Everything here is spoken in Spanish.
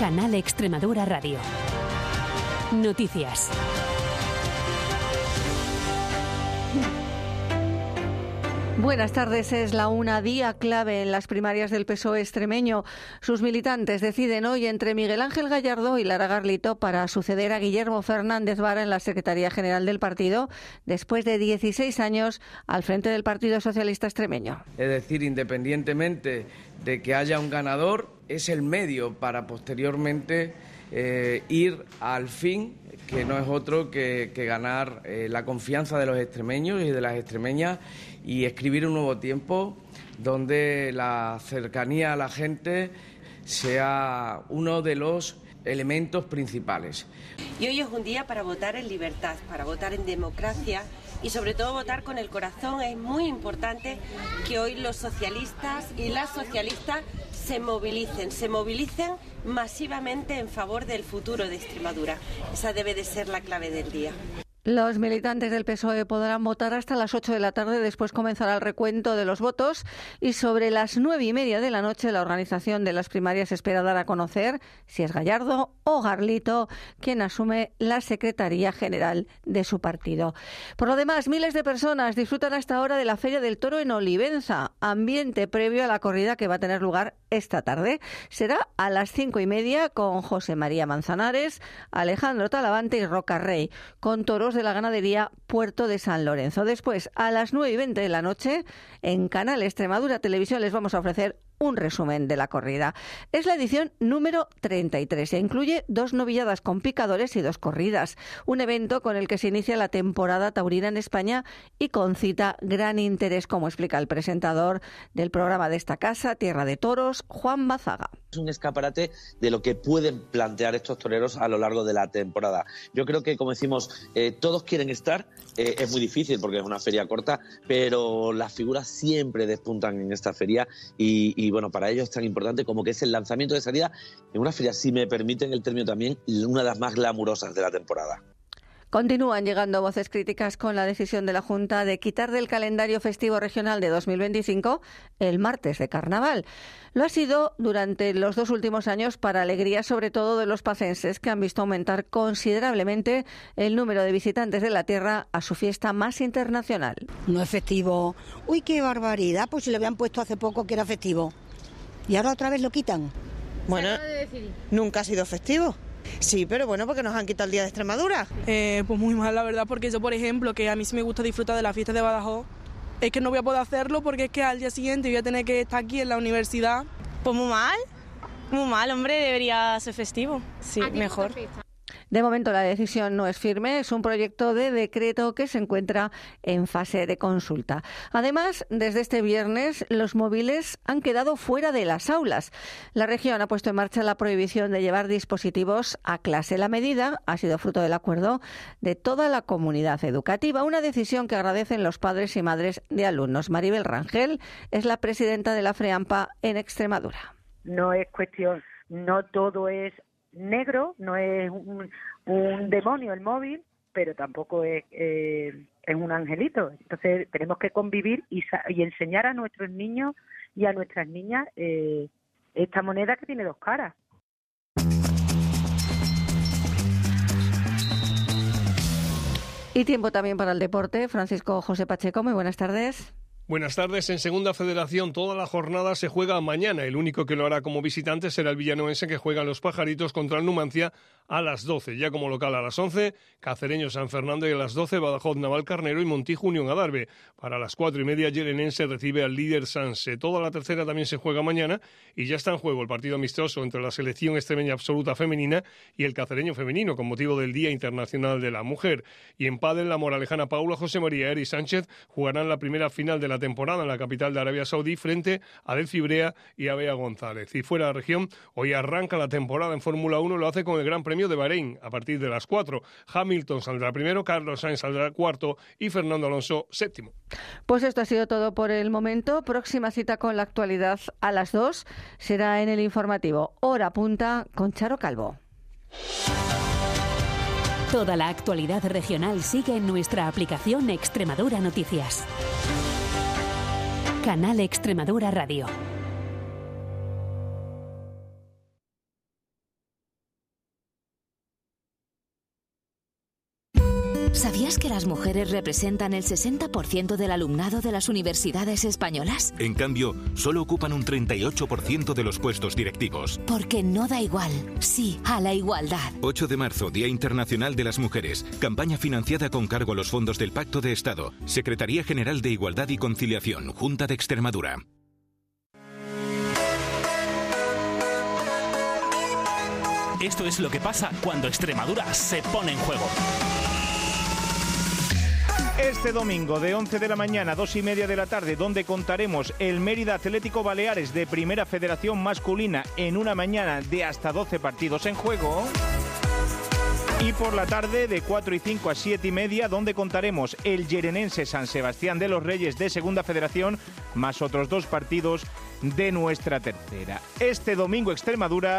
Canal Extremadura Radio. Noticias. Buenas tardes. Es la una día clave en las primarias del PSOE extremeño. Sus militantes deciden hoy entre Miguel Ángel Gallardo y Lara Garlito para suceder a Guillermo Fernández Vara en la Secretaría General del partido después de 16 años al frente del Partido Socialista extremeño. Es decir, independientemente de que haya un ganador, es el medio para posteriormente eh, ir al fin, que no es otro que, ganar eh, la confianza de los extremeños y de las extremeñas y escribir un nuevo tiempo donde la cercanía a la gente sea uno de los elementos principales. Y hoy es un día para votar en libertad, para votar en democracia y sobre todo votar con el corazón. Es muy importante que hoy los socialistas y las socialistas se movilicen, se movilicen masivamente en favor del futuro de Extremadura. Esa debe de ser la clave del día. Los militantes del PSOE podrán votar hasta las 8 de la tarde, después comenzará el recuento de los votos y sobre las nueve y media de la noche la organización de las primarias espera dar a conocer si es Gallardo o Garlito quien asume la Secretaría General de su partido. Por lo demás, miles de personas disfrutan hasta ahora de la Feria del Toro en Olivenza, ambiente previo a la corrida que va a tener lugar esta tarde. Será a las cinco y media con José María Manzanares, Alejandro Talavante y Roca Rey, con toros de la ganadería Puerto de San Lorenzo. Después, a las nueve y veinte de la noche, en Canal Extremadura Televisión les vamos a ofrecer un resumen de la corrida. Es la edición número 33 e incluye dos novilladas con picadores y dos corridas. Un evento con el que se inicia la temporada taurina en España y concita gran interés, como explica el presentador del programa de esta casa, Tierra de Toros, Juan Bazaga. Es un escaparate de lo que pueden plantear estos toreros a lo largo de la temporada. Yo creo que, como decimos, eh, todos quieren estar. Eh, es muy difícil porque es una feria corta, pero las figuras siempre despuntan en esta feria y y bueno, para ellos es tan importante como que es el lanzamiento de salida en una feria, si me permiten el término también, una de las más glamurosas de la temporada. Continúan llegando voces críticas con la decisión de la Junta de quitar del calendario festivo regional de 2025 el martes de carnaval. Lo ha sido durante los dos últimos años para alegría sobre todo de los pacenses que han visto aumentar considerablemente el número de visitantes de la tierra a su fiesta más internacional. No es festivo. Uy, qué barbaridad, pues si le habían puesto hace poco que era festivo. Y ahora otra vez lo quitan. Bueno, nunca ha sido festivo. Sí, pero bueno, porque nos han quitado el día de Extremadura. Eh, pues muy mal, la verdad, porque yo, por ejemplo, que a mí sí me gusta disfrutar de la fiesta de Badajoz, es que no voy a poder hacerlo porque es que al día siguiente voy a tener que estar aquí en la universidad. Pues muy mal, muy mal, hombre, debería ser festivo. Sí, mejor. De momento la decisión no es firme, es un proyecto de decreto que se encuentra en fase de consulta. Además, desde este viernes los móviles han quedado fuera de las aulas. La región ha puesto en marcha la prohibición de llevar dispositivos a clase. La medida ha sido fruto del acuerdo de toda la comunidad educativa, una decisión que agradecen los padres y madres de alumnos. Maribel Rangel es la presidenta de la FREAMPA en Extremadura. No es cuestión, no todo es negro, no es un, demonio el móvil, pero tampoco es, eh, es un angelito. Entonces tenemos que convivir y, y, enseñar a nuestros niños y a nuestras niñas eh, esta moneda que tiene dos caras. Y tiempo también para el deporte. Francisco José Pacheco, muy buenas tardes. Buenas tardes. En Segunda Federación toda la jornada se juega mañana. El único que lo hará como visitante será el villanoense que juega los pajaritos contra el Numancia a las 12. Ya como local a las 11, Cacereño San Fernando y a las 12, Badajoz Naval Carnero y Montijo Unión Adarve. Para las cuatro y media, Yerenense recibe al líder Sanse. Toda la tercera también se juega mañana y ya está en juego el partido amistoso entre la selección extremeña absoluta femenina y el cacereño femenino con motivo del Día Internacional de la Mujer. Y en Padel, la moralejana Paula José María Eri Sánchez jugarán la primera final de la temporada en la capital de Arabia Saudí frente a Delfi Brea y a Bea González. Y fuera de la región, hoy arranca la temporada en Fórmula 1, lo hace con el Gran Premio de Bahrein a partir de las 4. Hamilton saldrá primero, Carlos Sainz saldrá cuarto y Fernando Alonso séptimo. Pues esto ha sido todo por el momento. Próxima cita con la actualidad a las 2 será en el informativo Hora Punta con Charo Calvo. Toda la actualidad regional sigue en nuestra aplicación Extremadura Noticias. Canal Extremadura Radio. ¿Sabías que las mujeres representan el 60% del alumnado de las universidades españolas? En cambio, solo ocupan un 38% de los puestos directivos. Porque no da igual, sí a la igualdad. 8 de marzo, Día Internacional de las Mujeres. Campaña financiada con cargo a los fondos del Pacto de Estado. Secretaría General de Igualdad y Conciliación, Junta de Extremadura. Esto es lo que pasa cuando Extremadura se pone en juego. Este domingo de 11 de la mañana a 2 y media de la tarde, donde contaremos el Mérida Atlético Baleares de Primera Federación Masculina en una mañana de hasta 12 partidos en juego. Y por la tarde de 4 y 5 a 7 y media, donde contaremos el Yerenense San Sebastián de los Reyes de Segunda Federación, más otros dos partidos de nuestra tercera. Este domingo Extremadura